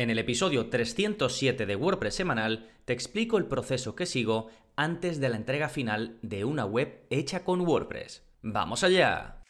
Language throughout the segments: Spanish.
En el episodio 307 de WordPress semanal te explico el proceso que sigo antes de la entrega final de una web hecha con WordPress. ¡Vamos allá!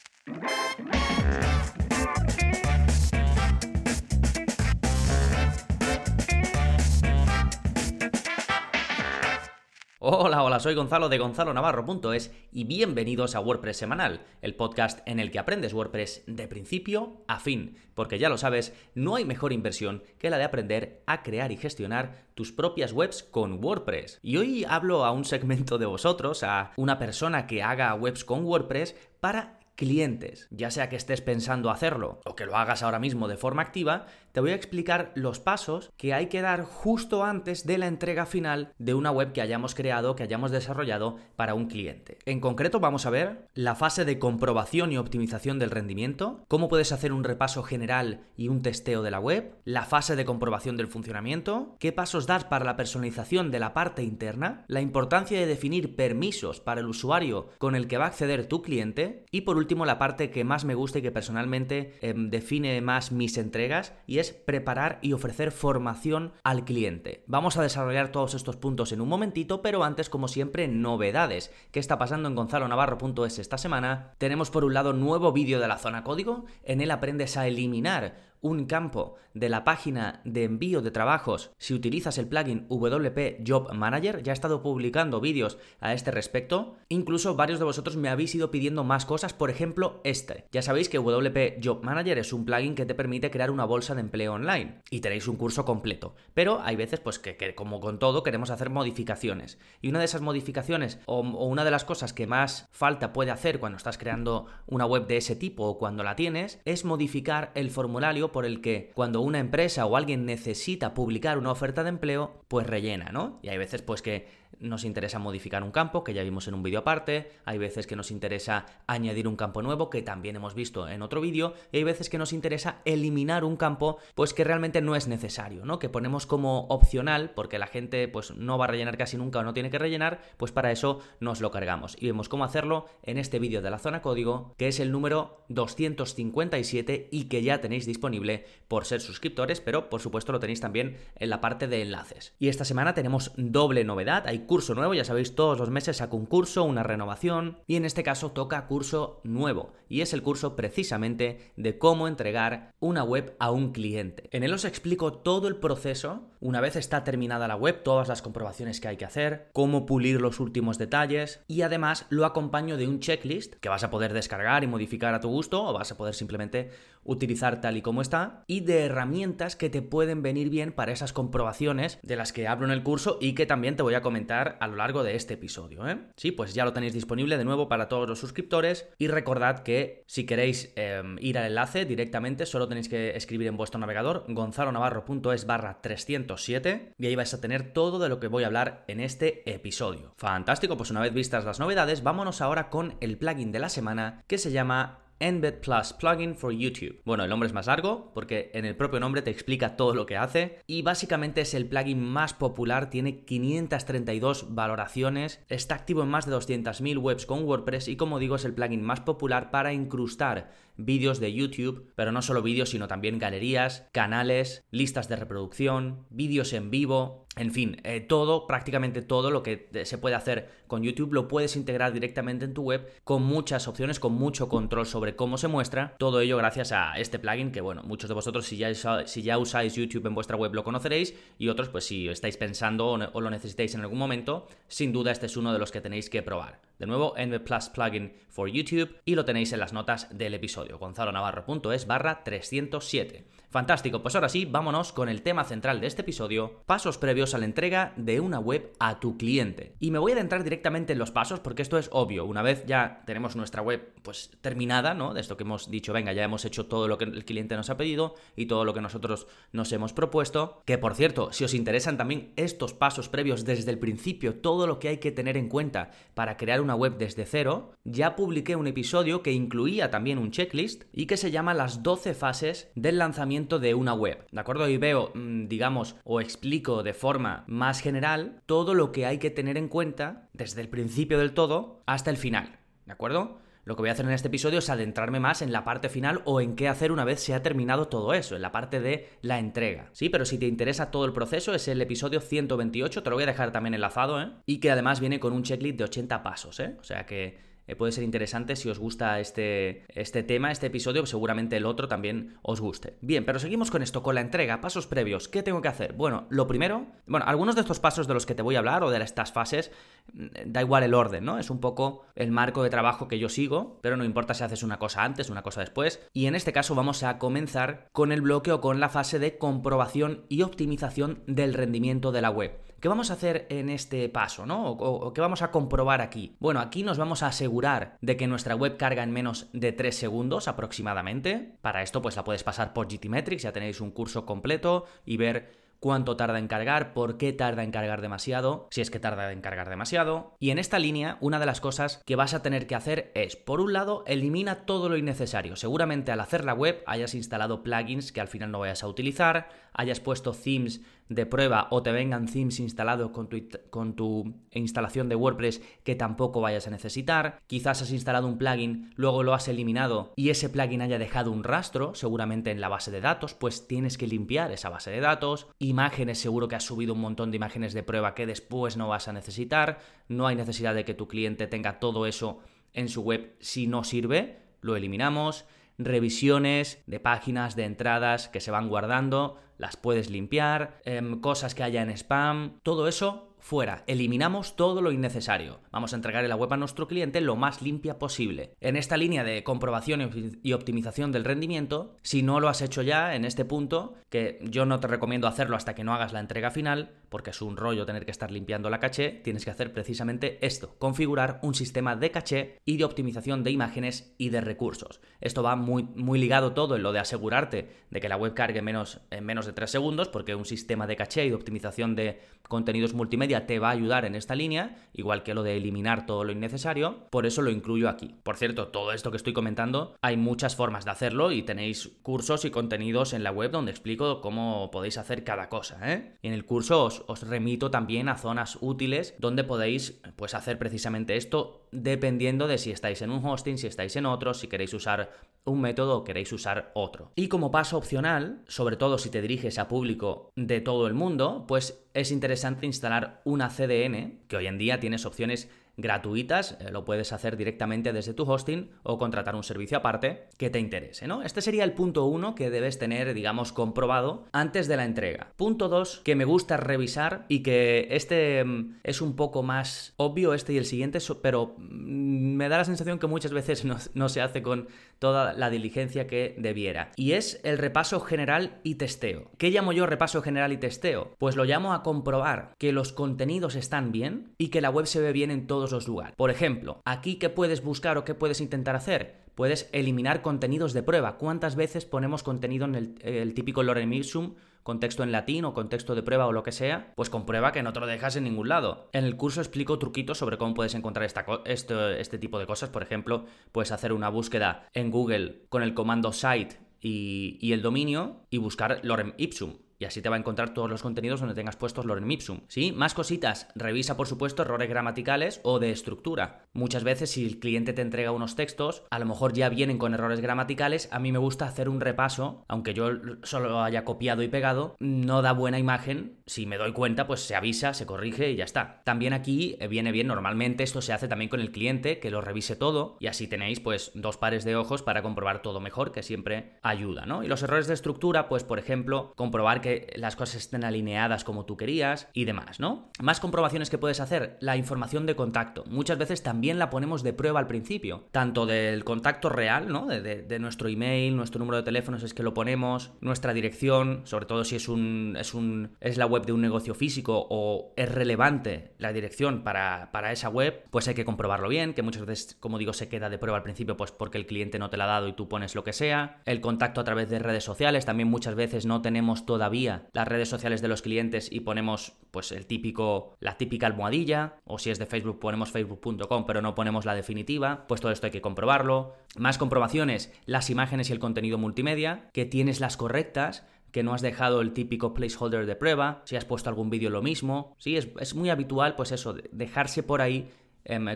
Hola, hola, soy Gonzalo de gonzalonavarro.es y bienvenidos a WordPress Semanal, el podcast en el que aprendes WordPress de principio a fin, porque ya lo sabes, no hay mejor inversión que la de aprender a crear y gestionar tus propias webs con WordPress. Y hoy hablo a un segmento de vosotros, a una persona que haga webs con WordPress para clientes. Ya sea que estés pensando hacerlo o que lo hagas ahora mismo de forma activa, te voy a explicar los pasos que hay que dar justo antes de la entrega final de una web que hayamos creado, que hayamos desarrollado para un cliente. En concreto vamos a ver la fase de comprobación y optimización del rendimiento, cómo puedes hacer un repaso general y un testeo de la web, la fase de comprobación del funcionamiento, qué pasos das para la personalización de la parte interna, la importancia de definir permisos para el usuario con el que va a acceder tu cliente y por último la parte que más me gusta y que personalmente em, define más mis entregas y es preparar y ofrecer formación al cliente. Vamos a desarrollar todos estos puntos en un momentito, pero antes, como siempre, novedades. ¿Qué está pasando en gonzalonavarro.es esta semana? Tenemos por un lado nuevo vídeo de la zona código, en él aprendes a eliminar un campo de la página de envío de trabajos si utilizas el plugin WP Job Manager. Ya he estado publicando vídeos a este respecto. Incluso varios de vosotros me habéis ido pidiendo más cosas, por ejemplo este. Ya sabéis que WP Job Manager es un plugin que te permite crear una bolsa de empleo online y tenéis un curso completo. Pero hay veces pues que, como con todo queremos hacer modificaciones. Y una de esas modificaciones o, o una de las cosas que más falta puede hacer cuando estás creando una web de ese tipo o cuando la tienes es modificar el formulario por el que cuando una empresa o alguien necesita publicar una oferta de empleo, pues rellena, ¿no? Y hay veces pues que nos interesa modificar un campo, que ya vimos en un vídeo aparte, hay veces que nos interesa añadir un campo nuevo, que también hemos visto en otro vídeo, y hay veces que nos interesa eliminar un campo, pues que realmente no es necesario, ¿no? Que ponemos como opcional, porque la gente pues no va a rellenar casi nunca o no tiene que rellenar, pues para eso nos lo cargamos. Y vemos cómo hacerlo en este vídeo de la zona código, que es el número 257 y que ya tenéis disponible por ser suscriptores, pero por supuesto lo tenéis también en la parte de enlaces. Y esta semana tenemos doble novedad, hay curso nuevo, ya sabéis, todos los meses saco un curso, una renovación, y en este caso toca curso nuevo, y es el curso precisamente de cómo entregar una web a un cliente. En él os explico todo el proceso, una vez está terminada la web, todas las comprobaciones que hay que hacer, cómo pulir los últimos detalles, y además lo acompaño de un checklist que vas a poder descargar y modificar a tu gusto, o vas a poder simplemente utilizar tal y como está, y de herramientas que te pueden venir bien para esas comprobaciones de las que hablo en el curso y que también te voy a comentar a lo largo de este episodio. ¿eh? Sí, pues ya lo tenéis disponible de nuevo para todos los suscriptores y recordad que si queréis em, ir al enlace directamente solo tenéis que escribir en vuestro navegador gonzalonavarro.es barra 307 y ahí vais a tener todo de lo que voy a hablar en este episodio. Fantástico, pues una vez vistas las novedades, vámonos ahora con el plugin de la semana que se llama Embed Plus Plugin for YouTube. Bueno, el nombre es más largo porque en el propio nombre te explica todo lo que hace y básicamente es el plugin más popular, tiene 532 valoraciones, está activo en más de 200.000 webs con WordPress y como digo es el plugin más popular para incrustar vídeos de YouTube, pero no solo vídeos, sino también galerías, canales, listas de reproducción, vídeos en vivo, en fin, eh, todo, prácticamente todo lo que se puede hacer con YouTube lo puedes integrar directamente en tu web con muchas opciones, con mucho control sobre cómo se muestra. Todo ello gracias a este plugin que, bueno, muchos de vosotros si ya, usáis YouTube en vuestra web lo conoceréis y otros pues si estáis pensando o lo necesitáis en algún momento, sin duda este es uno de los que tenéis que probar. De nuevo, Embed Plus Plugin for YouTube y lo tenéis en las notas del episodio, gonzalonavarro.es barra 307. Fantástico, pues ahora sí, vámonos con el tema central de este episodio, pasos previos a la entrega de una web a tu cliente. Y me voy a adentrar directamente en los pasos porque esto es obvio, una vez ya tenemos nuestra web pues terminada, ¿no? De esto que hemos dicho, venga, ya hemos hecho todo lo que el cliente nos ha pedido y todo lo que nosotros nos hemos propuesto, que por cierto, si os interesan también estos pasos previos desde el principio, todo lo que hay que tener en cuenta para crear una web desde cero, ya publiqué un episodio que incluía también un checklist y que se llama las 12 fases del lanzamiento de una web. ¿De acuerdo? Y veo, mm, digamos, o explico de forma más general todo lo que hay que tener en cuenta desde el principio del todo hasta el final. ¿De acuerdo? Lo que voy a hacer en este episodio es adentrarme más en la parte final o en qué hacer una vez se ha terminado todo eso, en la parte de la entrega. Sí, pero si te interesa todo el proceso, es el episodio 128, te lo voy a dejar también enlazado, ¿eh? Y que además viene con un checklist de 80 pasos, ¿eh? O sea que eh, puede ser interesante si os gusta este, este tema, este episodio, seguramente el otro también os guste. Bien, pero seguimos con esto, con la entrega, pasos previos. ¿Qué tengo que hacer? Bueno, lo primero, bueno, algunos de estos pasos de los que te voy a hablar o de estas fases, mm, da igual el orden, ¿no? Es un poco el marco de trabajo que yo sigo, pero no importa si haces una cosa antes, una cosa después. Y en este caso vamos a comenzar con el bloque o con la fase de comprobación y optimización del rendimiento de la web. ¿Qué vamos a hacer en este paso, no? O, qué vamos a comprobar aquí? Bueno, aquí nos vamos a asegurar de que nuestra web carga en menos de 3 segundos aproximadamente. Para esto, pues la puedes pasar por GTmetrix, ya tenéis un curso completo y ver cuánto tarda en cargar, por qué tarda en cargar demasiado, si es que tarda en cargar demasiado. Y en esta línea, una de las cosas que vas a tener que hacer es, por un lado, elimina todo lo innecesario. Seguramente al hacer la web hayas instalado plugins que al final no vayas a utilizar, hayas puesto themes de prueba o te vengan themes instalados con tu, con tu instalación de WordPress que tampoco vayas a necesitar. Quizás has instalado un plugin, luego lo has eliminado y ese plugin haya dejado un rastro, seguramente en la base de datos, pues tienes que limpiar esa base de datos. Imágenes, seguro que has subido un montón de imágenes de prueba que después no vas a necesitar. No hay necesidad de que tu cliente tenga todo eso en su web si no sirve, lo eliminamos revisiones de páginas, de entradas que se van guardando, las puedes limpiar, em, cosas que haya en spam, todo eso fuera, eliminamos todo lo innecesario. Vamos a entregar la web a nuestro cliente lo más limpia posible. En esta línea de comprobación y optimización del rendimiento, si no lo has hecho ya en este punto, que yo no te recomiendo hacerlo hasta que no hagas la entrega final, porque es un rollo tener que estar limpiando la caché, tienes que hacer precisamente esto, configurar un sistema de caché y de optimización de imágenes y de recursos. Esto va muy, muy ligado todo en lo de asegurarte de que la web cargue menos, en menos de 3 segundos, porque un sistema de caché y de optimización de contenidos multimedia te va a ayudar en esta línea, igual que lo de eliminar todo lo innecesario, por eso lo incluyo aquí. Por cierto, todo esto que estoy comentando, hay muchas formas de hacerlo y tenéis cursos y contenidos en la web donde explico cómo podéis hacer cada cosa. ¿eh? Y en el curso os, os remito también a zonas útiles donde podéis pues, hacer precisamente esto dependiendo de si estáis en un hosting, si estáis en otro, si queréis usar un método o queréis usar otro. Y como paso opcional, sobre todo si te diriges a público de todo el mundo, pues es interesante instalar una CDN, que hoy en día tienes opciones gratuitas, eh, lo puedes hacer directamente desde tu hosting o contratar un servicio aparte que te interese, ¿no? Este sería el punto uno que debes tener, digamos, comprobado antes de la entrega. Punto dos, que me gusta revisar y que este mm, es un poco más obvio, este y el siguiente, pero mm, me da la sensación que muchas veces no, no se hace con toda la diligencia que debiera. Y es el repaso general y testeo. ¿Qué llamo yo repaso general y testeo? Pues lo llamo a comprobar que los contenidos están bien y que la web se ve bien en todos los lugares. Por ejemplo, aquí qué puedes buscar o qué puedes intentar hacer. Puedes eliminar contenidos de prueba. ¿Cuántas veces ponemos contenido en el, típico lorem ipsum, contexto en latín o contexto de prueba o lo que sea? Pues comprueba que no te lo dejas en ningún lado. En el curso explico truquitos sobre cómo puedes encontrar esta, este, este tipo de cosas. Por ejemplo, puedes hacer una búsqueda en Google con el comando site y, y el dominio y buscar lorem ipsum y así te va a encontrar todos los contenidos donde tengas puestos lorem ipsum. ¿Sí? Más cositas. Revisa, por supuesto, errores gramaticales o de estructura. Muchas veces, si el cliente te entrega unos textos, a lo mejor ya vienen con errores gramaticales. A mí me gusta hacer un repaso, aunque yo solo haya copiado y pegado, no da buena imagen. Si me doy cuenta, pues se avisa, se corrige y ya está. También aquí eh, viene bien, normalmente esto se hace también con el cliente, que lo revise todo y así tenéis pues dos pares de ojos para comprobar todo mejor, que siempre ayuda, ¿no? Y los errores de estructura, pues por ejemplo, comprobar que las cosas estén alineadas como tú querías y demás, ¿no? Más comprobaciones que puedes hacer, la información de contacto. Muchas veces también la ponemos de prueba al principio, tanto del contacto real, ¿no? De, nuestro email, nuestro número de teléfonos es que lo ponemos, nuestra dirección, sobre todo si es un es un es la web de un negocio físico o es relevante la dirección para, para esa web, pues hay que comprobarlo bien, que muchas veces, como digo, se queda de prueba al principio, pues porque el cliente no te la ha dado y tú pones lo que sea. El contacto a través de redes sociales, también muchas veces no tenemos todavía las redes sociales de los clientes y ponemos pues el típico, la típica almohadilla, o si es de Facebook ponemos facebook.com pero no ponemos la definitiva, pues todo esto hay que comprobarlo. Más comprobaciones, las imágenes y el contenido multimedia, que tienes las correctas, que no has dejado el típico placeholder de prueba, si has puesto algún vídeo lo mismo, sí, es, es muy habitual pues eso, dejarse por ahí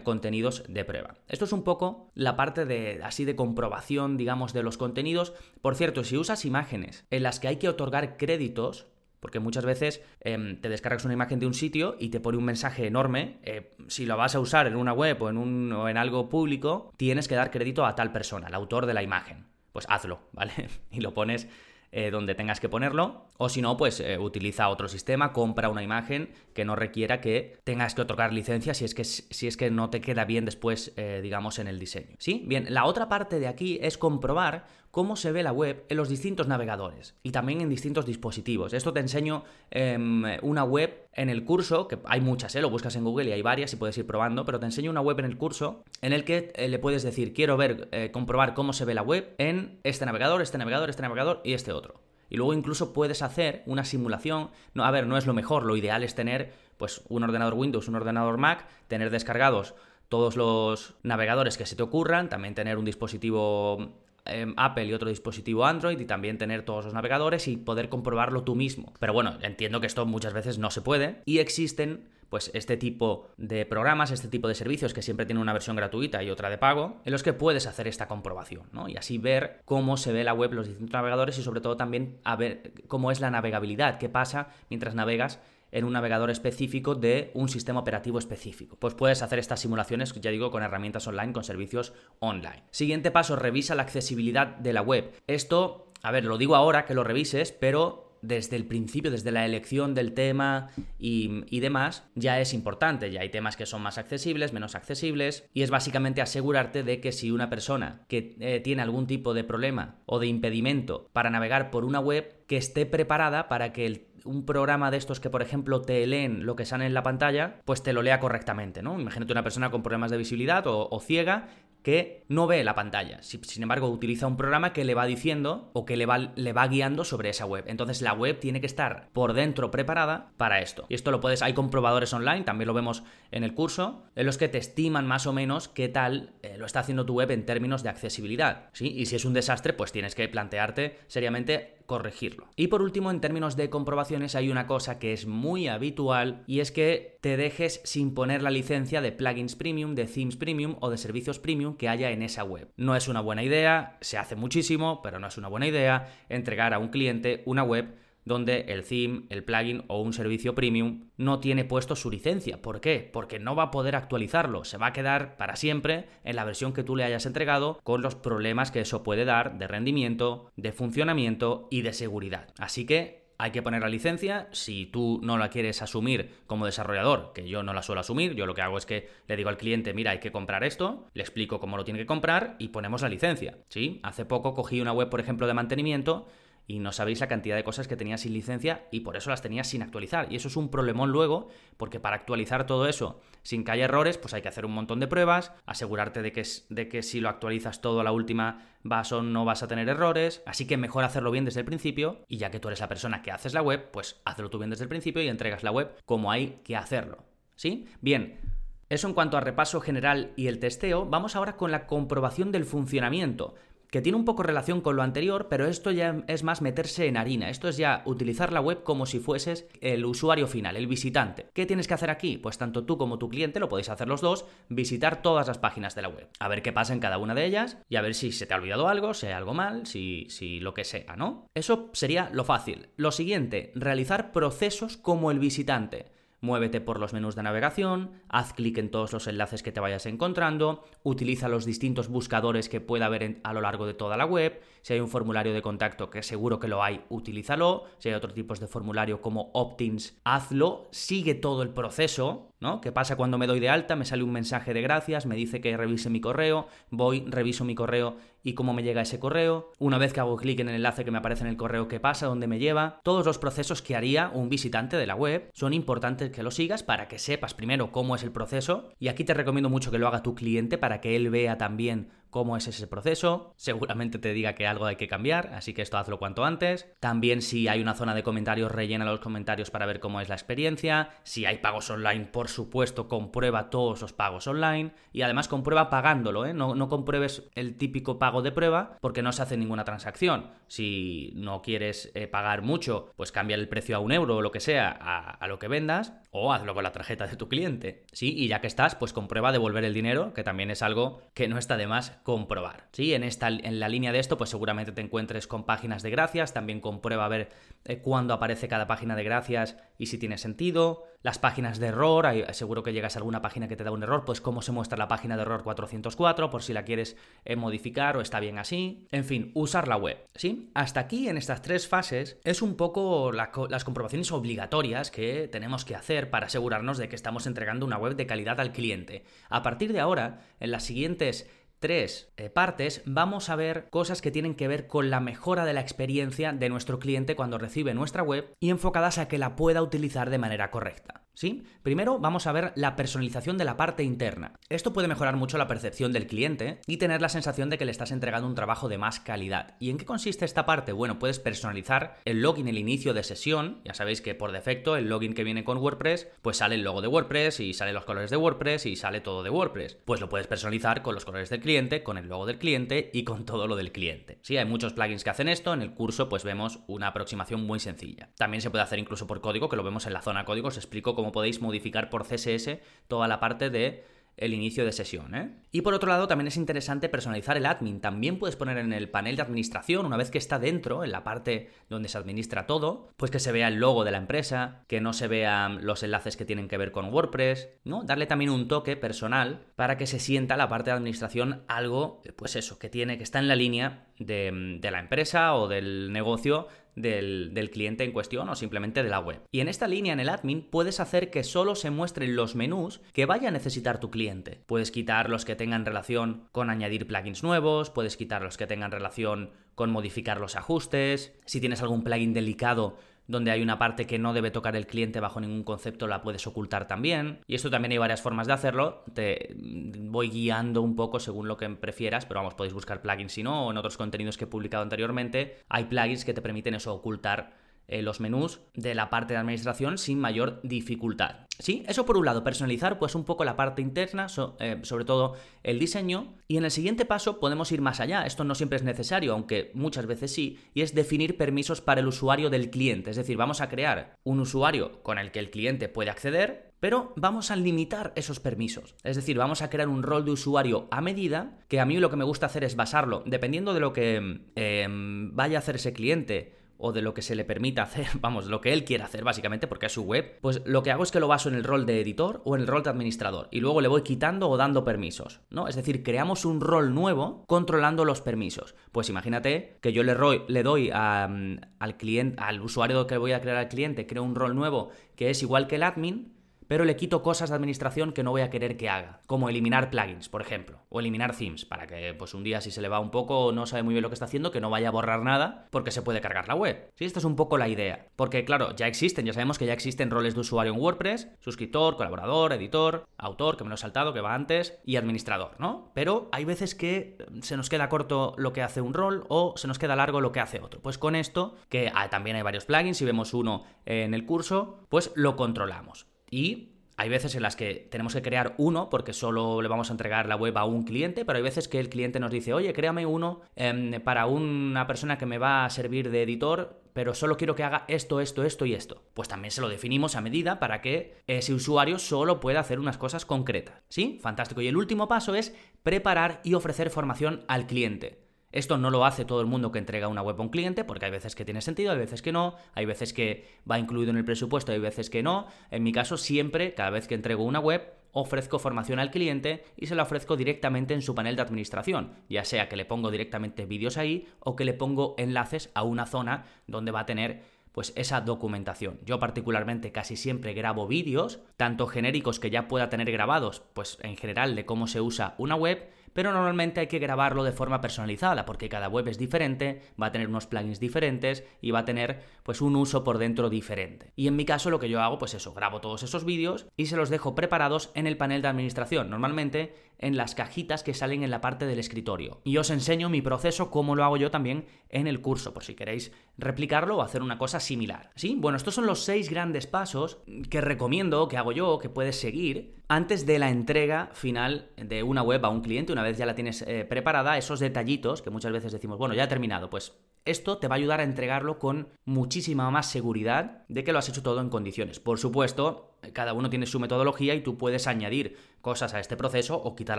contenidos de prueba. Esto es un poco la parte de así de comprobación, digamos, de los contenidos. Por cierto, si usas imágenes en las que hay que otorgar créditos, porque muchas veces em, te descargas una imagen de un sitio y te pone un mensaje enorme. Eh, si lo vas a usar en una web o en, un, o en algo público, tienes que dar crédito a tal persona, al autor de la imagen. Pues hazlo, ¿vale? y lo pones eh, donde tengas que ponerlo, o si no, pues eh, utiliza otro sistema, compra una imagen que no requiera que tengas que otorgar licencia si es que, si es que no te queda bien después, eh, digamos, en el diseño. ¿Sí? Bien, la otra parte de aquí es comprobar cómo se ve la web en los distintos navegadores y también en distintos dispositivos. Esto te enseño em, una web en el curso, que hay muchas, ¿eh? lo buscas en Google y hay varias y puedes ir probando, pero te enseño una web en el curso en el que eh, le puedes decir, quiero ver, eh, comprobar cómo se ve la web en este navegador, este navegador, este navegador y este otro. Y luego incluso puedes hacer una simulación. No, a ver, no es lo mejor, lo ideal es tener pues un ordenador Windows, un ordenador Mac, tener descargados todos los navegadores que se te ocurran, también tener un dispositivo Em, Apple y otro dispositivo Android y también tener todos los navegadores y poder comprobarlo tú mismo. Pero bueno, entiendo que esto muchas veces no se puede y existen pues este tipo de programas, este tipo de servicios que siempre tienen una versión gratuita y otra de pago, en los que puedes hacer esta comprobación, ¿no? Y así ver cómo se ve la web, los distintos navegadores y sobre todo también a ver cómo es la navegabilidad, qué pasa mientras navegas en un navegador específico de un sistema operativo específico. Pues puedes hacer estas simulaciones, ya digo, con herramientas online, con servicios online. Siguiente paso, revisa la accesibilidad de la web. Esto, a ver, lo digo ahora que lo revises, pero desde el principio, desde la elección del tema y, demás, ya es importante. Ya hay temas que son más accesibles, menos accesibles, y es básicamente asegurarte de que si una persona que eh, tiene algún tipo de problema o de impedimento para navegar por una web, que esté preparada para que el un programa de estos que, por ejemplo, te leen lo que sale en la pantalla, pues te lo lea correctamente, ¿no? Imagínate una persona con problemas de visibilidad o, ciega que no ve la pantalla. Sin embargo, utiliza un programa que le va diciendo o que le va, le va guiando sobre esa web. Entonces la web tiene que estar por dentro preparada para esto. Y esto lo puedes, hay comprobadores online, también lo vemos en el curso, en los que te estiman más o menos qué tal eh, lo está haciendo tu web en términos de accesibilidad. ¿sí? Y si es un desastre, pues tienes que plantearte seriamente corregirlo. Y por último, en términos de comprobaciones, hay una cosa que es muy habitual y es que te dejes sin poner la licencia de plugins premium, de themes premium o de servicios premium que haya en esa web. No es una buena idea, se hace muchísimo, pero no es una buena idea entregar a un cliente una web donde el theme, el plugin o un servicio premium no tiene puesto su licencia. ¿Por qué? Porque no va a poder actualizarlo, se va a quedar para siempre en la versión que tú le hayas entregado con los problemas que eso puede dar de rendimiento, de funcionamiento y de seguridad. Así que hay que poner la licencia. Si tú no la quieres asumir como desarrollador, que yo no la suelo asumir, yo lo que hago es que le digo al cliente, mira, hay que comprar esto, le explico cómo lo tiene que comprar y ponemos la licencia. ¿sí? Hace poco cogí una web, por ejemplo, de mantenimiento y no sabéis la cantidad de cosas que tenía sin licencia y por eso las tenía sin actualizar. Y eso es un problemón luego, porque para actualizar todo eso sin que haya errores, pues hay que hacer un montón de pruebas, asegurarte de que, de que si lo actualizas todo a la última vas no vas a tener errores. Así que mejor hacerlo bien desde el principio y ya que tú eres la persona que haces la web, pues hazlo tú bien desde el principio y entregas la web como hay que hacerlo. ¿Sí? Bien, eso en cuanto a repaso general y el testeo, vamos ahora con la comprobación del funcionamiento que tiene un poco relación con lo anterior, pero esto ya es más meterse en harina. Esto es ya utilizar la web como si fueses el usuario final, el visitante. ¿Qué tienes que hacer aquí? Pues tanto tú como tu cliente, lo podéis hacer los dos, visitar todas las páginas de la web. A ver qué pasa en cada una de ellas y a ver si se te ha olvidado algo, si hay algo mal, si, si lo que sea, ¿no? Eso sería lo fácil. Lo siguiente, realizar procesos como el visitante. Muévete por los menús de navegación, haz clic en todos los enlaces que te vayas encontrando, utiliza los distintos buscadores que pueda haber a lo largo de toda la web, si hay un formulario de contacto que seguro que lo hay, utilízalo, si hay otros tipos de formulario como opt-ins, hazlo, sigue todo el proceso, ¿Qué pasa cuando me doy de alta? Me sale un mensaje de gracias, me dice que revise mi correo, voy, reviso mi correo y cómo me llega ese correo. Una vez que hago clic en el enlace que me aparece en el correo, ¿qué pasa? ¿Dónde me lleva? Todos los procesos que haría un visitante de la web son importantes que lo sigas para que sepas primero cómo es el proceso y aquí te recomiendo mucho que lo haga tu cliente para que él vea también cómo es ese proceso, seguramente te diga que algo hay que cambiar, así que esto hazlo cuanto antes. También si hay una zona de comentarios, rellena los comentarios para ver cómo es la experiencia. Si hay pagos online, por supuesto, comprueba todos los pagos online y además comprueba pagándolo, ¿eh? no, no compruebes el típico pago de prueba porque no se hace ninguna transacción. Si no quieres eh, pagar mucho, pues cambia el precio a un euro o lo que sea a, a lo que vendas o hazlo con la tarjeta de tu cliente. Sí, y ya que estás, pues comprueba devolver el dinero, que también es algo que no está de más comprobar. Sí, en, esta, en la línea de esto, pues seguramente te encuentres con páginas de gracias, también comprueba a ver eh, cuándo aparece cada página de gracias y si tiene sentido. Las páginas de error, seguro que llegas a alguna página que te da un error, pues cómo se muestra la página de error 404, por si la quieres eh, modificar o está bien así. En fin, usar la web. ¿Sí? Hasta aquí, en estas tres fases, es un poco las comprobaciones obligatorias que tenemos que hacer para asegurarnos de que estamos entregando una web de calidad al cliente. A partir de ahora, en las siguientes tres eh, partes vamos a ver cosas que tienen que ver con la mejora de la experiencia de nuestro cliente cuando recibe nuestra web y enfocadas a que la pueda utilizar de manera correcta. ¿Sí? Primero vamos a ver la personalización de la parte interna. Esto puede mejorar mucho la percepción del cliente y tener la sensación de que le estás entregando un trabajo de más calidad. ¿Y en qué consiste esta parte? Bueno, puedes personalizar el login, el inicio de sesión. Ya sabéis que por defecto el login que viene con WordPress, pues sale el logo de WordPress y sale los colores de WordPress y sale todo de WordPress. Pues lo puedes personalizar con los colores del cliente, con el logo del cliente y con todo lo del cliente. Sí, hay muchos plugins que hacen esto. En el curso pues vemos una aproximación muy sencilla. También se puede hacer incluso por código, que lo vemos en la zona código. Os explico cómo cómo podéis modificar por CSS toda la parte de el inicio de sesión. ¿eh? Y por otro lado, también es interesante personalizar el admin. También puedes poner en el panel de administración, una vez que está dentro, en la parte donde se administra todo, pues que se vea el logo de la empresa, que no se vean los enlaces que tienen que ver con WordPress, ¿no? Darle también un toque personal para que se sienta la parte de administración algo, pues eso, que tiene, que está en la línea de, de la empresa o del negocio del, cliente en cuestión o simplemente de la web. Y en esta línea en el admin puedes hacer que solo se muestren los menús que vaya a necesitar tu cliente. Puedes quitar los que tengan relación con añadir plugins nuevos, puedes quitar los que tengan relación con modificar los ajustes, si tienes algún plugin delicado donde hay una parte que no debe tocar el cliente bajo ningún concepto, la puedes ocultar también. Y esto también hay varias formas de hacerlo. Te voy guiando un poco según lo que prefieras, pero vamos, podéis buscar plugins si no, o en otros contenidos que he publicado anteriormente. Hay plugins que te permiten eso, ocultar eh, los menús de la parte de administración sin mayor dificultad. Sí, eso por un lado, personalizar pues un poco la parte interna, eh, sobre todo el diseño, y en el siguiente paso podemos ir más allá, esto no siempre es necesario, aunque muchas veces sí, y es definir permisos para el usuario del cliente, es decir, vamos a crear un usuario con el que el cliente puede acceder, pero vamos a limitar esos permisos. Es decir, vamos a crear un rol de usuario a medida, que a mí lo que me gusta hacer es basarlo, dependiendo de lo que em, vaya a hacer ese cliente, o de lo que se le permita hacer, vamos, lo que él quiera hacer básicamente porque es su web, pues lo que hago es que lo baso en el rol de editor o en el rol de administrador y luego le voy quitando o dando permisos, ¿no? Es decir, creamos un rol nuevo controlando los permisos. Pues imagínate que yo le, doy al cliente, al usuario que voy a crear al cliente, creo un rol nuevo que es igual que el admin, pero le quito cosas de administración que no voy a querer que haga, como eliminar plugins, por ejemplo, o eliminar themes, para que pues un día si se le va un poco no sabe muy bien lo que está haciendo, que no vaya a borrar nada porque se puede cargar la web. Sí, esta es un poco la idea, porque claro, ya existen, ya sabemos que ya existen roles de usuario en WordPress, suscriptor, colaborador, editor, autor, que me lo he saltado, que va antes, y administrador, ¿no? Pero hay veces que se nos queda corto lo que hace un rol o se nos queda largo lo que hace otro. Pues con esto, que ah, también hay varios plugins, si vemos uno en el curso, pues lo controlamos. Y hay veces en las que tenemos que crear uno porque solo le vamos a entregar la web a un cliente, pero hay veces que el cliente nos dice, oye, créame uno em, para una persona que me va a servir de editor, pero solo quiero que haga esto, esto, esto y esto. Pues también se lo definimos a medida para que ese usuario solo pueda hacer unas cosas concretas. ¿Sí? Fantástico. Y el último paso es preparar y ofrecer formación al cliente. Esto no lo hace todo el mundo que entrega una web a un cliente, porque hay veces que tiene sentido, hay veces que no, hay veces que va incluido en el presupuesto, hay veces que no. En mi caso, siempre, cada vez que entrego una web, ofrezco formación al cliente y se la ofrezco directamente en su panel de administración, ya sea que le pongo directamente vídeos ahí o que le pongo enlaces a una zona donde va a tener pues esa documentación. Yo particularmente casi siempre grabo vídeos, tanto genéricos que ya pueda tener grabados, pues en general de cómo se usa una web, pero normalmente hay que grabarlo de forma personalizada, porque cada web es diferente, va a tener unos plugins diferentes y va a tener pues un uso por dentro diferente. Y en mi caso lo que yo hago, pues eso, grabo todos esos vídeos y se los dejo preparados en el panel de administración, normalmente en las cajitas que salen en la parte del escritorio. Y os enseño mi proceso, cómo lo hago yo también en el curso, por si queréis replicarlo o hacer una cosa similar. ¿Sí? Bueno, estos son los seis grandes pasos que recomiendo, que hago yo, que puedes seguir antes de la entrega final de una web a un cliente, una vez ya la tienes eh, preparada, esos detallitos que muchas veces decimos, bueno, ya he terminado, pues esto te va a ayudar a entregarlo con muchísima más seguridad de que lo has hecho todo en condiciones. Por supuesto, cada uno tiene su metodología y tú puedes añadir cosas a este proceso o quitar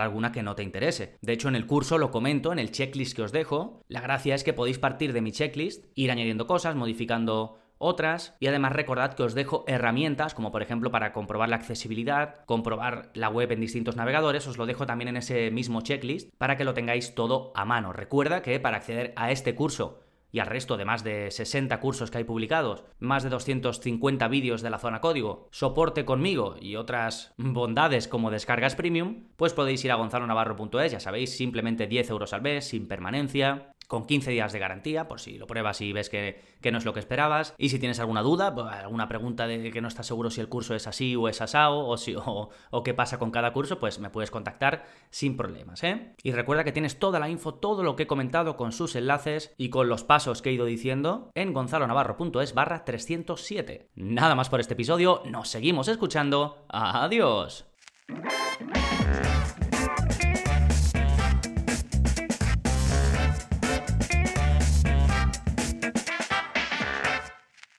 alguna que no te interese. De hecho, en el curso lo comento, en el checklist que os dejo. La gracia es que podéis partir de mi checklist, ir añadiendo cosas, modificando otras y además recordad que os dejo herramientas como por ejemplo para comprobar la accesibilidad, comprobar la web en distintos navegadores, os lo dejo también en ese mismo checklist para que lo tengáis todo a mano. Recuerda que para acceder a este curso y al resto de más de 60 cursos que hay publicados, más de 250 vídeos de la zona código, soporte conmigo y otras bondades como descargas premium, pues podéis ir a gonzalonavarro.es, ya sabéis, simplemente 10 euros al mes, sin permanencia, con 15 días de garantía, por si lo pruebas y ves que, no es lo que esperabas. Y si tienes alguna duda, pues, alguna pregunta de que no estás seguro si el curso es así o es asao, o, si, o, qué pasa con cada curso, pues me puedes contactar sin problemas, ¿eh? Y recuerda que tienes toda la info, todo lo que he comentado con sus enlaces y con los pasos que he ido diciendo en gonzalonavarro.es barra 307. Nada más por este episodio, nos seguimos escuchando. Adiós.